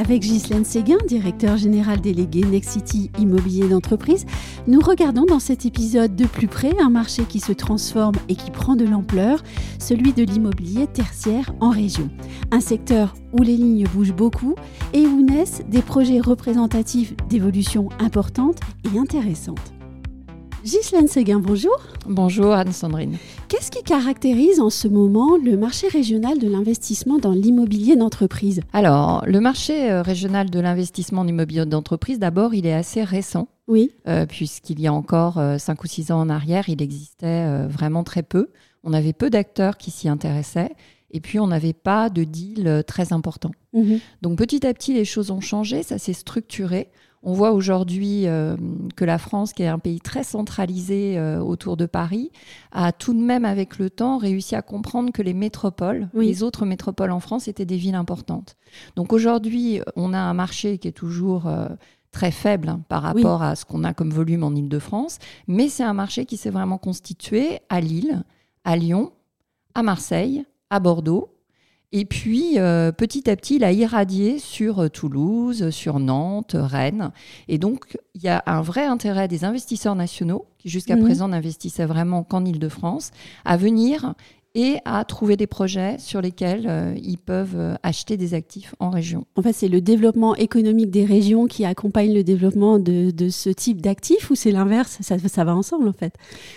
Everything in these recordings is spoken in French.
Avec Ghislaine Séguin, directeur général délégué Next City Immobilier d'entreprise, nous regardons dans cet épisode de plus près un marché qui se transforme et qui prend de l'ampleur, celui de l'immobilier tertiaire en région. Un secteur où les lignes bougent beaucoup et où naissent des projets représentatifs d'évolutions importantes et intéressantes. Ghislaine Séguin, bonjour. Bonjour Anne-Sandrine. Qu'est-ce qui caractérise en ce moment le marché régional de l'investissement dans l'immobilier d'entreprise? Alors, le marché euh, régional de l'investissement en immobilier d'entreprise, d'abord, il est assez récent. Oui. Euh, puisqu'il y a encore 5 euh, ou 6 ans en arrière, il existait vraiment très peu. On avait peu d'acteurs qui s'y intéressaient. Et puis, on n'avait pas de deal très important. Mhm. Donc, petit à petit, les choses ont changé, ça s'est structuré. On voit aujourd'hui euh, que la France, qui est un pays très centralisé euh, autour de Paris, a tout de même, avec le temps, réussi à comprendre que les métropoles, les autres métropoles en France, étaient des villes importantes. Donc aujourd'hui, on a un marché qui est toujours euh, très faible hein, par rapport à ce qu'on a comme volume en Ile-de-France, mais c'est un marché qui s'est vraiment constitué à Lille, à Lyon, à Marseille, à Bordeaux et puis, euh, petit à petit, il a irradié sur euh, Toulouse, sur Nantes, Rennes. Et donc, il y a un vrai intérêt des investisseurs nationaux, qui jusqu'à mhm. présent n'investissaient vraiment qu'en Ile-de-France, à venir et à trouver des projets sur lesquels euh, ils peuvent euh, acheter des actifs en région. En fait, c'est le développement économique des régions qui accompagne le développement de, de ce type d'actifs ou c'est l'inverse? Ça, ça, va ensemble en fait.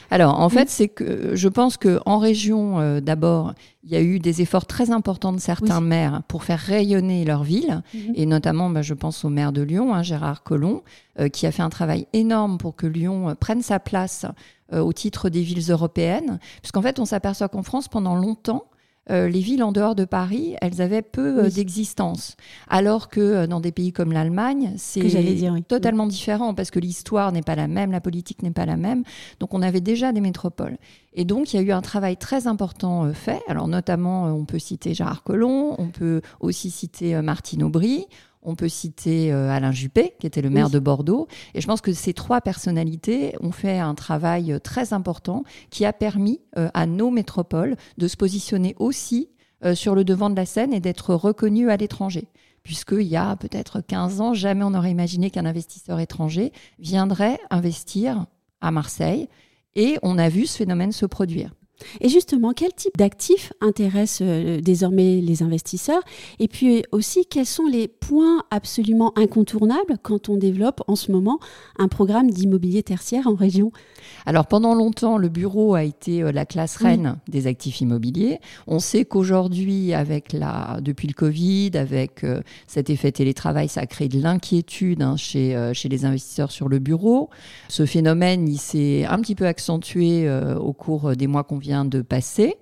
Alors en fait, c'est que je pense qu'en région, euh, d'abord, il y a eu des efforts très importants de certains maires pour faire rayonner leur ville, mhm. et notamment, bah, je pense au maire de Lyon, hein, Gérard Collomb, qui a fait un travail énorme pour que Lyon prenne sa place au titre des villes européennes, puisqu'en fait, on s'aperçoit qu'en France, pendant longtemps, euh, les villes en dehors de Paris, elles avaient peu euh, d'existence. Alors que dans des pays comme l'Allemagne, c'est totalement différent parce que l'histoire n'est pas la même, la politique n'est pas la même. Donc on avait déjà des métropoles. Et donc il y a eu un travail très important fait. Alors notamment, on peut citer Gérard Collomb, on peut aussi citer Martine Aubry. On peut citer euh, Alain Juppé, qui était le maire de Bordeaux. Et je pense que ces trois personnalités ont fait un travail euh, très important qui a permis euh, à nos métropoles de se positionner aussi sur le devant de la scène et d'être reconnus à l'étranger. Puisqu'il y a peut-être 15 ans, jamais on n'aurait imaginé qu'un investisseur étranger viendrait investir à Marseille. Et on a vu ce phénomène se produire. Et justement, quel type d'actifs intéresse euh, désormais les investisseurs? Et puis aussi, quels sont les points absolument incontournables quand on développe en ce moment un programme d'immobilier tertiaire en région? Alors pendant longtemps, le bureau a été euh, la classe reine des actifs immobiliers. On sait qu'aujourd'hui, avec la, depuis le Covid, avec euh, cet effet télétravail, ça a créé de l'inquiétude hein, chez, chez les investisseurs sur le bureau. Ce phénomène, il s'est un petit peu accentué au cours des mois qu'on vient de passer.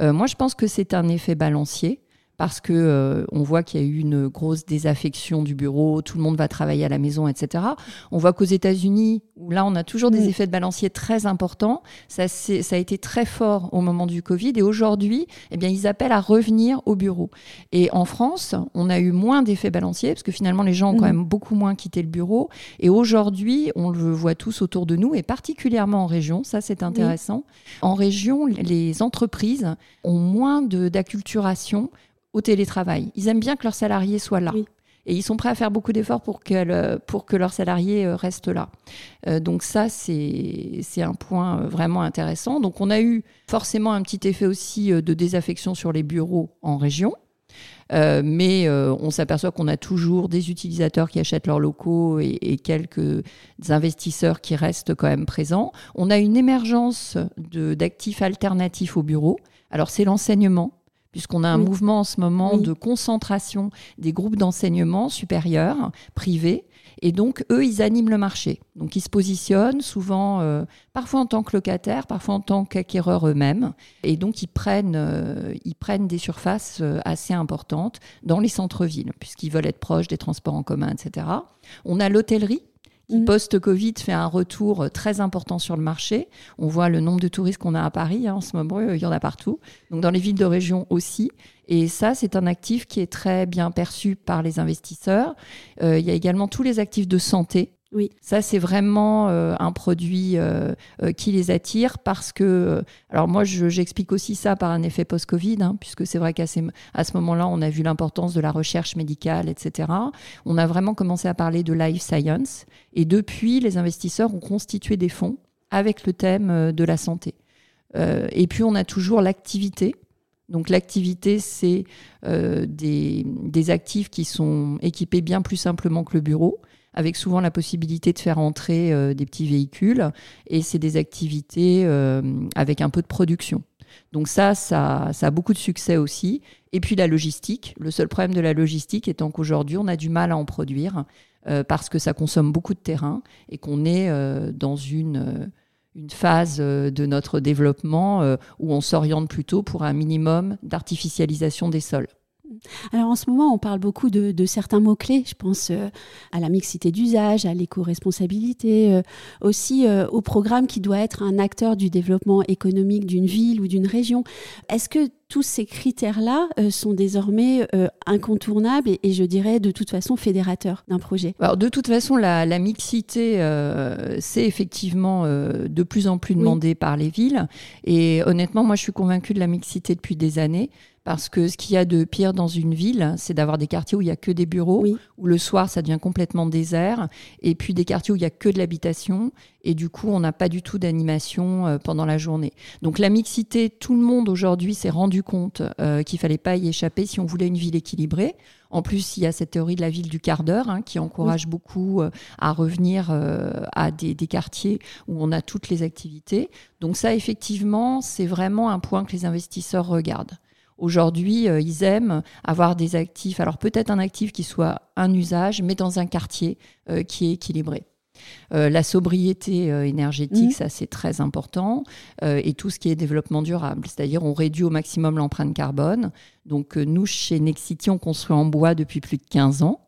Euh, moi, je pense que c'est un effet balancier parce que euh, on voit qu'il y a eu une grosse désaffection du bureau, tout le monde va travailler à la maison, etc. On voit qu'aux États-Unis, où là on a toujours des effets de balancier très importants, ça, ça a été très fort au moment du Covid et aujourd'hui, eh bien ils appellent à revenir au bureau. Et en France, on a eu moins d'effets balanciers parce que finalement les gens ont quand mm. même beaucoup moins quitté le bureau. Et aujourd'hui, on le voit tous autour de nous et particulièrement en région, ça c'est intéressant. En région, les entreprises ont moins d'acculturation au télétravail. Ils aiment bien que leurs salariés soient là. Et ils sont prêts à faire beaucoup d'efforts pour, pour que leurs salariés euh, restent là. Euh, donc ça, c'est un point euh, vraiment intéressant. Donc on a eu forcément un petit effet aussi de désaffection sur les bureaux en région. mais on s'aperçoit qu'on a toujours des utilisateurs qui achètent leurs locaux et, et, quelques investisseurs qui restent quand même présents. On a une émergence d'actifs alternatifs au bureau. Alors c'est l'enseignement puisqu'on a un mouvement en ce moment de concentration des groupes d'enseignement supérieurs, privés. Et donc, eux, ils animent le marché. Donc, ils se positionnent souvent, euh, parfois en tant que locataires, parfois en tant qu'acquéreurs eux-mêmes. Et donc, ils prennent, euh, ils prennent des surfaces euh, assez importantes dans les centres-villes, puisqu'ils veulent être proches des transports en commun, etc. On a l'hôtellerie qui, mm. post-Covid, fait un retour très important sur le marché. On voit le nombre de touristes qu'on a à Paris hein, en ce moment, il y en a partout. Donc dans les villes de région aussi. Et ça, c'est un actif qui est très bien perçu par les investisseurs. il y a également tous les actifs de santé oui. Ça, c'est vraiment euh, un produit euh, euh, qui les attire parce que, alors moi, j'explique aussi ça par un effet post-Covid, hein, puisque c'est vrai qu'à ce moment-là, on a vu l'importance de la recherche médicale, etc. On a vraiment commencé à parler de life science. Et depuis, les investisseurs ont constitué des fonds avec le thème de la santé. et puis, on a toujours l'activité. Donc l'activité, c'est des, des, actifs qui sont équipés bien plus simplement que le bureau, avec souvent la possibilité de faire entrer euh, des petits véhicules. Et c'est des activités euh, avec un peu de production. Donc ça, ça, a beaucoup de succès aussi. Et puis la logistique. Le seul problème de la logistique étant qu'aujourd'hui, on a du mal à en produire euh, parce que ça consomme beaucoup de terrain et qu'on est dans une phase de notre développement où on s'oriente plutôt pour un minimum d'artificialisation des sols. Alors en ce moment, on parle beaucoup de, certains mots-clés. Je pense euh, à la mixité d'usage, à l'éco-responsabilité, euh, aussi euh, au programme qui doit être un acteur du développement économique d'une ville ou d'une région. Est-ce que tous ces critères-là sont désormais incontournables et, je dirais de toute façon fédérateurs d'un projet? Alors de toute façon, la, mixité, c'est effectivement de plus en plus demandé par les villes. Et honnêtement, moi, je suis convaincue de la mixité depuis des années. Parce que ce qu'il y a de pire dans une ville, c'est d'avoir des quartiers où il n'y a que des bureaux, où le soir ça devient complètement désert, et puis des quartiers où il n'y a que de l'habitation, et du coup on n'a pas du tout d'animation euh, pendant la journée. Donc la mixité, tout le monde aujourd'hui s'est rendu compte euh, qu'il fallait pas y échapper si on voulait une ville équilibrée. En plus, il y a cette théorie de la ville du quart d'heure hein, qui encourage beaucoup euh, à revenir à des, des, quartiers où on a toutes les activités. Donc ça, effectivement, c'est vraiment un point que les investisseurs regardent. Aujourd'hui, euh, ils aiment avoir des actifs, alors peut-être un actif qui soit un usage, mais dans un quartier euh, qui est équilibré. Euh, la sobriété énergétique, mmh. ça c'est très important, et tout ce qui est développement durable, c'est-à-dire on réduit au maximum l'empreinte carbone. Donc nous, chez Nexity, on construit en bois depuis plus de 15 ans.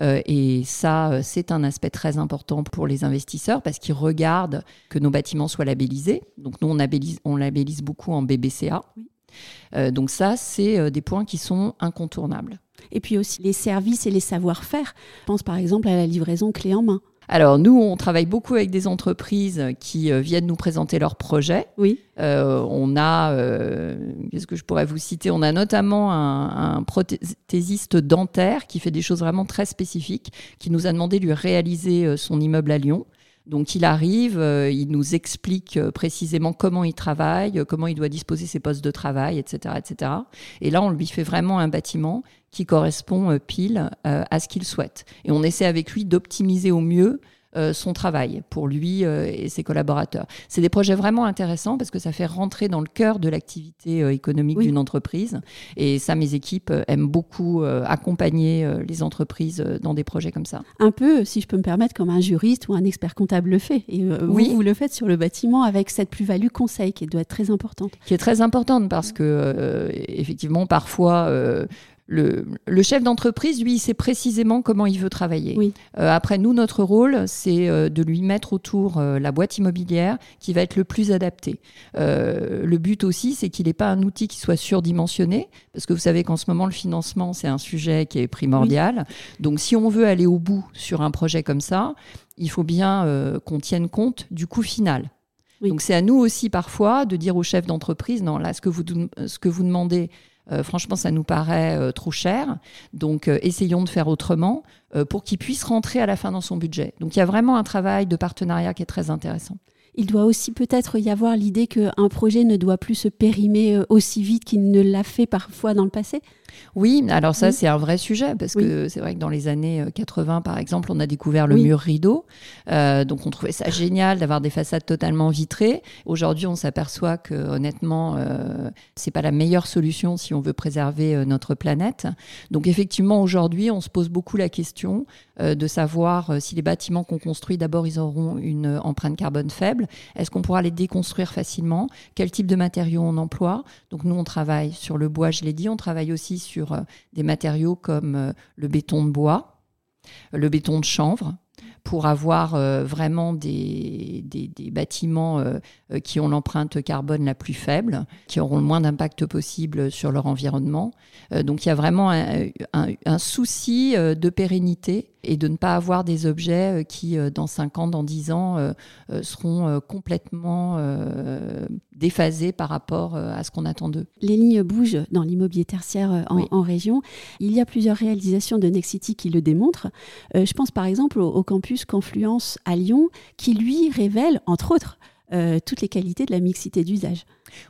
et ça, c'est un aspect très important pour les investisseurs parce qu'ils regardent que nos bâtiments soient labellisés. Donc nous, on labellise, on labellise beaucoup en BBCA. Euh, donc ça, c'est euh, des points qui sont incontournables. Et puis aussi les services et les savoir-faire. Je pense par exemple à la livraison clé en main. Alors nous, on travaille beaucoup avec des entreprises qui euh, viennent nous présenter leurs projets. Oui. on a, qu'est-ce que je pourrais vous citer? On a notamment un, un, prothésiste dentaire qui fait des choses vraiment très spécifiques, qui nous a demandé de lui réaliser son immeuble à Lyon. Donc il arrive, euh, il nous explique euh, précisément comment il travaille, euh, comment il doit disposer ses postes de travail, etc., etc. Et là, on lui fait vraiment un bâtiment qui correspond pile à ce qu'il souhaite. Et on essaie avec lui d'optimiser au mieux son travail pour lui euh, et ses collaborateurs. C'est des projets vraiment intéressants parce que ça fait rentrer dans le cœur de l'activité euh, économique d'une entreprise. Et ça, mes équipes aiment beaucoup accompagner les entreprises dans des projets comme ça. Un peu, si je peux me permettre, comme un juriste ou un expert comptable le fait. Et oui. vous, vous le faites sur le bâtiment avec cette plus-value conseil qui doit être très importante. Qui est très importante parce que, effectivement, parfois, le, chef d'entreprise, lui, il sait précisément comment il veut travailler. Euh, après, nous, notre rôle, c'est euh, de lui mettre autour euh, la boîte immobilière qui va être le plus adapté. le but aussi, c'est qu'il n'ait pas un outil qui soit surdimensionné, parce que vous savez qu'en ce moment, le financement, c'est un sujet qui est primordial. Donc, si on veut aller au bout sur un projet comme ça, il faut bien qu'on tienne compte du coût final. Donc, c'est à nous aussi, parfois, de dire au chef d'entreprise, non, là, ce que vous, ce que vous demandez, franchement, ça nous paraît euh, trop cher. Donc, euh, essayons de faire autrement pour qu'il puisse rentrer à la fin dans son budget. Donc, il y a vraiment un travail de partenariat qui est très intéressant il doit aussi peut-être y avoir l'idée qu'un projet ne doit plus se périmer euh, aussi vite qu'il ne l'a fait parfois dans le passé Oui, alors ça c'est un vrai sujet parce que c'est vrai que dans les années 80 euh, par exemple, on a découvert le mur rideau. Euh, donc on trouvait ça génial d'avoir des façades totalement vitrées. Aujourd'hui, on s'aperçoit que honnêtement, euh, c'est pas la meilleure solution si on veut préserver notre planète. Donc effectivement, aujourd'hui, on se pose beaucoup la question de savoir si les bâtiments qu'on construit d'abord ils auront une empreinte carbone faible est-ce qu'on pourra les déconstruire facilement? Quel type de matériaux on emploie? Donc nous, on travaille sur le bois, je l'ai dit, on travaille aussi sur euh, des matériaux comme euh, le béton de bois, le béton de chanvre, pour avoir vraiment des, des, bâtiments qui ont l'empreinte carbone la plus faible, qui auront le moins d'impact possible sur leur environnement. donc il y a vraiment un souci de pérennité et de ne pas avoir des objets euh, qui, euh, dans 5 ans, dans 10 ans, euh, seront complètement déphasés par rapport à ce qu'on attend d'eux. Les lignes bougent dans l'immobilier tertiaire en, région. Il y a plusieurs réalisations de Nexity qui le démontrent. je pense par exemple au, campus Confluence à Lyon, qui lui révèle, entre autres, toutes les qualités de la mixité d'usage.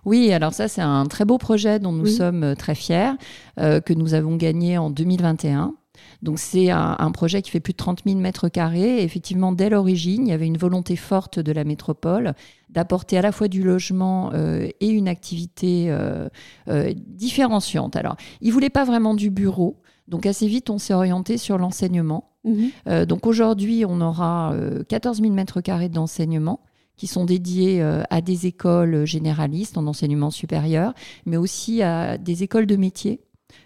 Oui, alors ça c'est un très beau projet dont nous sommes très fiers, que nous avons gagné en 2021. Donc c'est un, projet qui fait plus de 30 000 mètres carrés. effectivement, dès l'origine, il y avait une volonté forte de la métropole d'apporter à la fois du logement euh, et une activité euh, euh, différenciante. Alors, ils ne voulaient pas vraiment du bureau. Donc assez vite, on s'est orienté sur l'enseignement. Mhm. donc aujourd'hui, on aura 14 000 mètres carrés d'enseignement qui sont dédiés à des écoles généralistes en enseignement supérieur, mais aussi à des écoles de métiers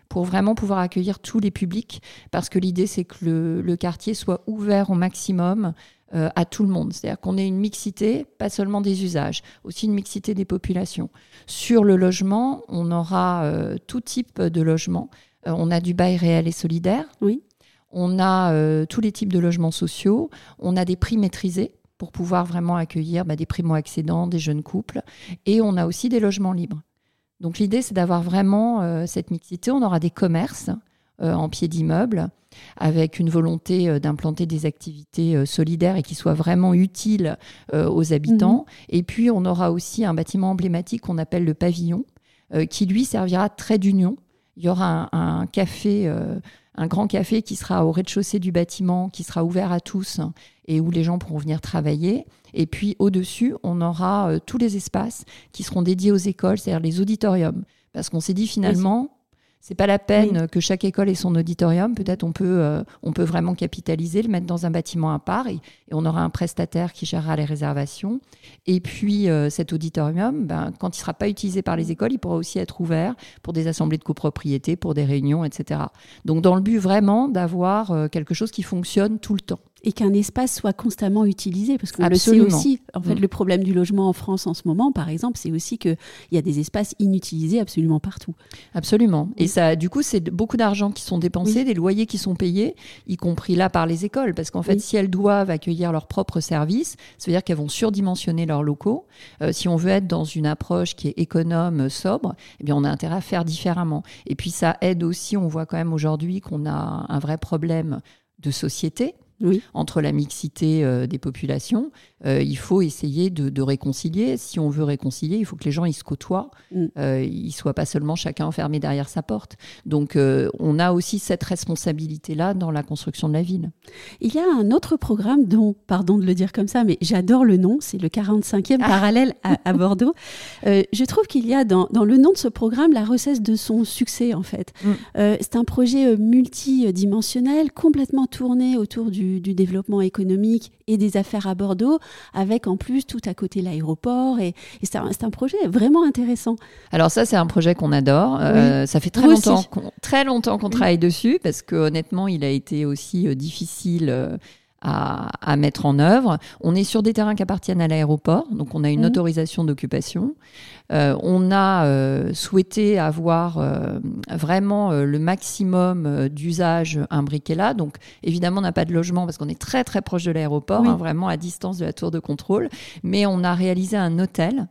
pour vraiment pouvoir accueillir tous les publics, parce que l'idée, c'est que le, quartier soit ouvert au maximum euh, à tout le monde. C'est-à-dire qu'on ait une mixité, pas seulement des usages, aussi une mixité des populations. Sur le logement, on aura euh, tout type de logement. Euh, on a du bail réel et solidaire. Oui. On a tous les types de logements sociaux. On a des prix maîtrisés pour pouvoir vraiment accueillir bah, des primo-accédants, des jeunes couples. Et on a aussi des logements libres. Donc l'idée, c'est d'avoir vraiment euh, cette mixité. On aura des commerces euh, en pied d'immeuble avec une volonté euh, d'implanter des activités solidaires et qui soient vraiment utiles aux habitants. Mhm. Et puis, on aura aussi un bâtiment emblématique qu'on appelle le pavillon, qui lui servira de trait d'union. Il y aura un café un grand café qui sera au rez-de-chaussée du bâtiment, qui sera ouvert à tous et où les gens pourront venir travailler. Et puis au-dessus, on aura euh, tous les espaces qui seront dédiés aux écoles, c'est-à-dire les auditoriums. Parce qu'on s'est dit finalement, c'est pas la peine que chaque école ait son auditorium. Peut-être on peut, euh, on peut vraiment capitaliser, le mettre dans un bâtiment à part et, on aura un prestataire qui gérera les réservations. Et puis euh, cet auditorium, ben, quand il sera pas utilisé par les écoles, il pourra aussi être ouvert pour des assemblées de copropriété, pour des réunions, etc. Donc dans le but vraiment d'avoir euh, quelque chose qui fonctionne tout le temps et qu'un espace soit constamment utilisé. Parce qu'on le sait aussi, en fait, mm. le problème du logement en France en ce moment, par exemple, c'est aussi qu'il y a des espaces inutilisés absolument partout. Absolument. Et ça, du coup, c'est beaucoup d'argent qui sont dépensés, des loyers qui sont payés, y compris là par les écoles. Parce qu'en fait, si elles doivent accueillir leurs propres services, ça veut dire qu'elles vont surdimensionner leurs locaux. Euh, si on veut être dans une approche qui est économe, sobre, eh bien, on a intérêt à faire différemment. Et puis, ça aide aussi, on voit quand même aujourd'hui qu'on a un vrai problème de société entre la mixité euh, des populations. Euh, il faut essayer de, réconcilier. Si on veut réconcilier, il faut que les gens ils se côtoient. Mm. Euh, ils ne soient pas seulement chacun enfermé derrière sa porte. Donc on a aussi cette responsabilité-là dans la construction de la ville. Il y a un autre programme dont, pardon de le dire comme ça, mais j'adore le nom, c'est le 45e ah. parallèle à, Bordeaux. je trouve qu'il y a dans, le nom de ce programme la recette de son succès en fait. Mm. c'est un projet multidimensionnel, complètement tourné autour du du, développement économique et des affaires à Bordeaux, avec en plus tout à côté l'aéroport. Et, c'est un, projet vraiment intéressant. Alors ça, c'est un projet qu'on adore. Euh, ça fait très longtemps, qu'on, très longtemps qu'on travaille dessus, parce que honnêtement, il a été aussi euh, difficile. À, mettre en œuvre. On est sur des terrains qui appartiennent à l'aéroport, donc on a une mmh. autorisation d'occupation. Euh, on a euh, souhaité avoir euh, vraiment le maximum d'usages imbriqués là. Donc évidemment, on n'a pas de logement parce qu'on est très très proche de l'aéroport, hein, vraiment à distance de la tour de contrôle. Mais on a réalisé un hôtel.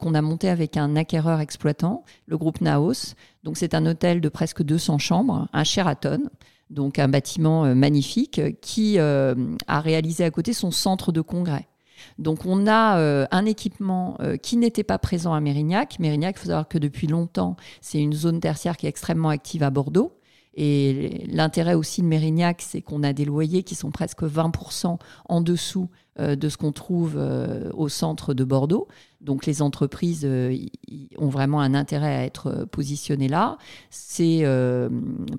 qu'on a monté avec un acquéreur exploitant, le groupe Naos. Donc c'est un hôtel de presque 200 chambres, un Sheraton donc un bâtiment euh, magnifique qui euh, a réalisé à côté son centre de congrès. Donc on a euh, un équipement qui n'était pas présent à Mérignac. Mérignac, il faut savoir que depuis longtemps, c'est une zone tertiaire qui est extrêmement active à Bordeaux. Et l'intérêt aussi de Mérignac, c'est qu'on a des loyers qui sont presque 20% en dessous euh, de ce qu'on trouve euh, au centre de Bordeaux. Donc les entreprises euh, ont vraiment un intérêt à être positionnées là. C'est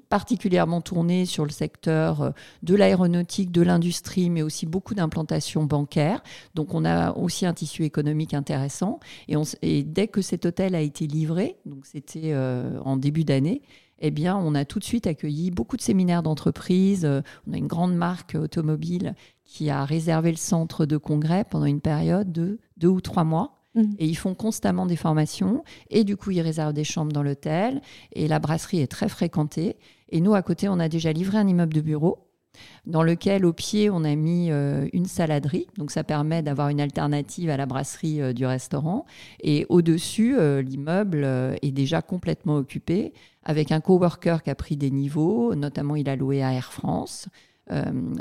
particulièrement tourné sur le secteur de l'aéronautique, de l'industrie, mais aussi beaucoup d'implantations bancaires. Donc on a aussi un tissu économique intéressant. Et, et dès que cet hôtel a été livré, donc c'était en début d'année, eh bien, on a tout de suite accueilli beaucoup de séminaires d'entreprise. On a une grande marque automobile qui a réservé le centre de congrès pendant une période de deux ou trois mois. Mmh. Et ils font constamment des formations. Et du coup, ils réservent des chambres dans l'hôtel. Et la brasserie est très fréquentée. Et nous, à côté, on a déjà livré un immeuble de bureau dans lequel au pied on a mis euh, une saladerie, donc ça permet d'avoir une alternative à la brasserie euh, du restaurant. Et au-dessus, euh, l'immeuble est déjà complètement occupé avec un coworker qui a pris des niveaux, notamment il a loué à Air France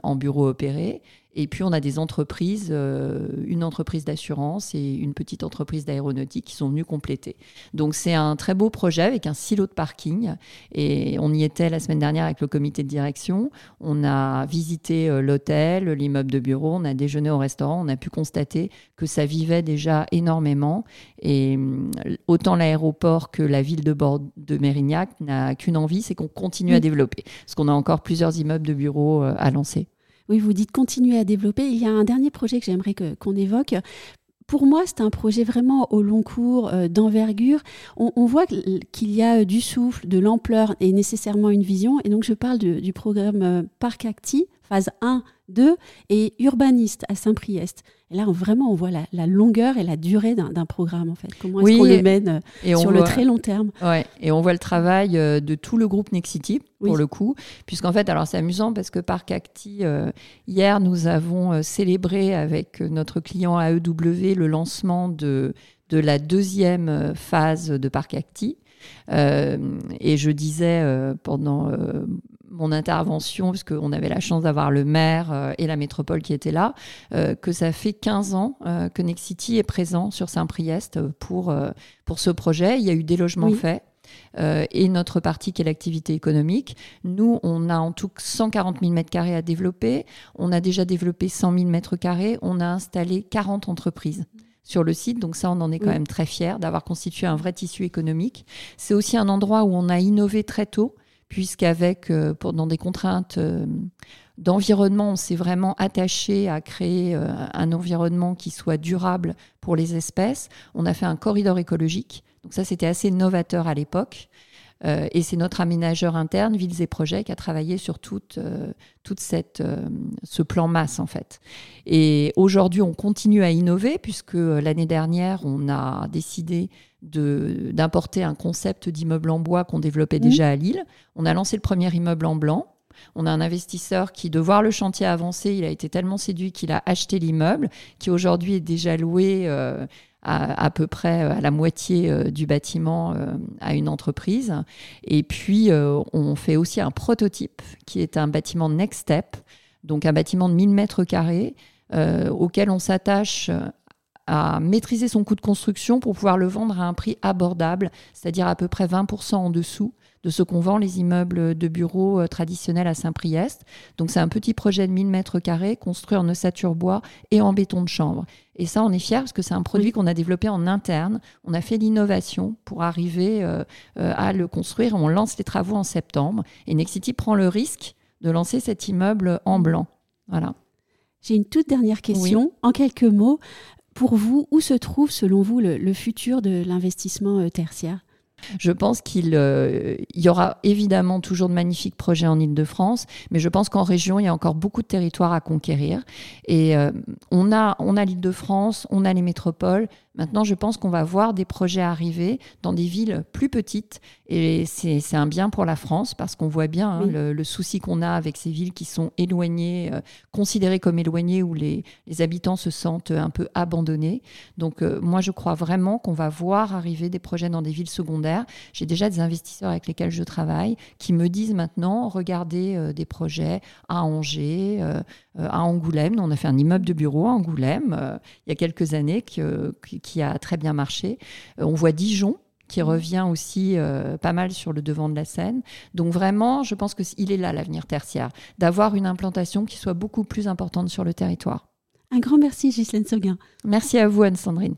en bureau opéré. Et puis on a des entreprises, euh, une entreprise d'assurance et une petite entreprise d'aéronautique qui sont venues compléter. Donc c'est un très beau projet avec un silo de parking. Et on y était la semaine dernière avec le comité de direction. On a visité euh, l'hôtel, l'immeuble de bureau, on a déjeuné au restaurant. On a pu constater que ça vivait déjà énormément. Et euh, autant l'aéroport que la ville de, bord de Mérignac n'a qu'une envie, c'est qu'on continue à développer. Parce qu'on a encore plusieurs immeubles de bureaux à lancer. Oui, vous dites continuer à développer. Il y a un dernier projet que j'aimerais qu'on évoque pour moi, c'est un projet vraiment au long cours, euh, d'envergure. On, voit qu'il y a du souffle, de l'ampleur et nécessairement une vision. Et donc, je parle du programme euh, Parc Acti, phase 1, 2, et urbaniste à Saint-Priest. Et là, vraiment, on voit la, longueur et la durée d'un programme, en fait. Comment est-ce qu'on le mène euh, sur le très long terme ouais, Et on voit le travail euh, de tout le groupe Nexity, pour le coup. Puisqu'en fait, alors c'est amusant parce que Parc Acti, euh, hier, nous avons célébré avec notre client AEW le lancement de, de la deuxième phase de Parc Acti. et je disais pendant mon intervention, puisqu'on avait la chance d'avoir le maire euh, et la métropole qui étaient là, euh, que ça fait 15 ans euh, que Nexity est présent sur Saint-Priest pour, pour ce projet. Il y a eu des logements faits. et notre partie qui est l'activité économique. Nous, on a en tout 140 000 m2 à développer. On a déjà développé 100 000 m2. On a installé 40 entreprises sur le site. Donc ça, on en est quand même très fiers d'avoir constitué un vrai tissu économique. C'est aussi un endroit où on a innové très tôt puisqu'avec, euh, dans des contraintes euh, d'environnement, on s'est vraiment attaché à créer euh, un environnement qui soit durable pour les espèces. On a fait un corridor écologique. Donc ça, c'était assez novateur à l'époque. Et c'est notre aménageur interne, Villes et Projets, qui a travaillé sur toute, toute cette, ce plan masse, en fait. Et aujourd'hui, on continue à innover, puisque l'année dernière, on a décidé d'importer un concept d'immeuble en bois qu'on développait mmh. déjà à Lille. On a lancé le premier immeuble en blanc. On a un investisseur qui, de voir le chantier avancer, il a été tellement séduit qu'il a acheté l'immeuble, qui aujourd'hui est déjà loué euh, à, peu près euh, à la moitié euh, du bâtiment à une entreprise. Et puis, on fait aussi un prototype qui est un bâtiment Next Step, donc un bâtiment de 1000 mètres carrés, auquel on s'attache à maîtriser son coût de construction pour pouvoir le vendre à un prix abordable, c'est-à-dire à peu près 20% en dessous de ce qu'on vend les immeubles de bureaux euh, traditionnels à Saint-Priest. Donc c'est un petit projet de 1000 mètres carrés construit en ossature bois et en béton de chambre. Et ça, on est fiers parce que c'est un produit qu'on a développé en interne. On a fait l'innovation pour arriver euh, euh, à le construire. On lance les travaux en septembre. Et Nexity prend le risque de lancer cet immeuble en blanc. Voilà. J'ai une toute dernière question. En quelques mots, pour vous, où se trouve selon vous le, futur de l'investissement tertiaire? Je pense qu'il euh, y aura évidemment toujours de magnifiques projets en Ile-de-France, mais je pense qu'en région, il y a encore beaucoup de territoires à conquérir. Et euh, on a, on a l'Île-de-France, on a les métropoles, Maintenant, je pense qu'on va voir des projets arriver dans des villes plus petites et c'est un bien pour la France parce qu'on voit bien hein, le, souci qu'on a avec ces villes qui sont éloignées, euh, considérées comme éloignées où les, habitants se sentent un peu abandonnés. Donc euh, moi, je crois vraiment qu'on va voir arriver des projets dans des villes secondaires. J'ai déjà des investisseurs avec lesquels je travaille qui me disent maintenant, regardez euh, des projets à Angers, à Angoulême. On a fait un immeuble de bureau à Angoulême il y a quelques années qui, qui a très bien marché. Euh, on voit Dijon qui mmh. revient aussi euh, pas mal sur le devant de la scène. Donc vraiment, je pense qu'il est là l'avenir tertiaire, d'avoir une implantation qui soit beaucoup plus importante sur le territoire. Un grand merci Ghislaine Seguin. Merci à vous Anne-Sandrine.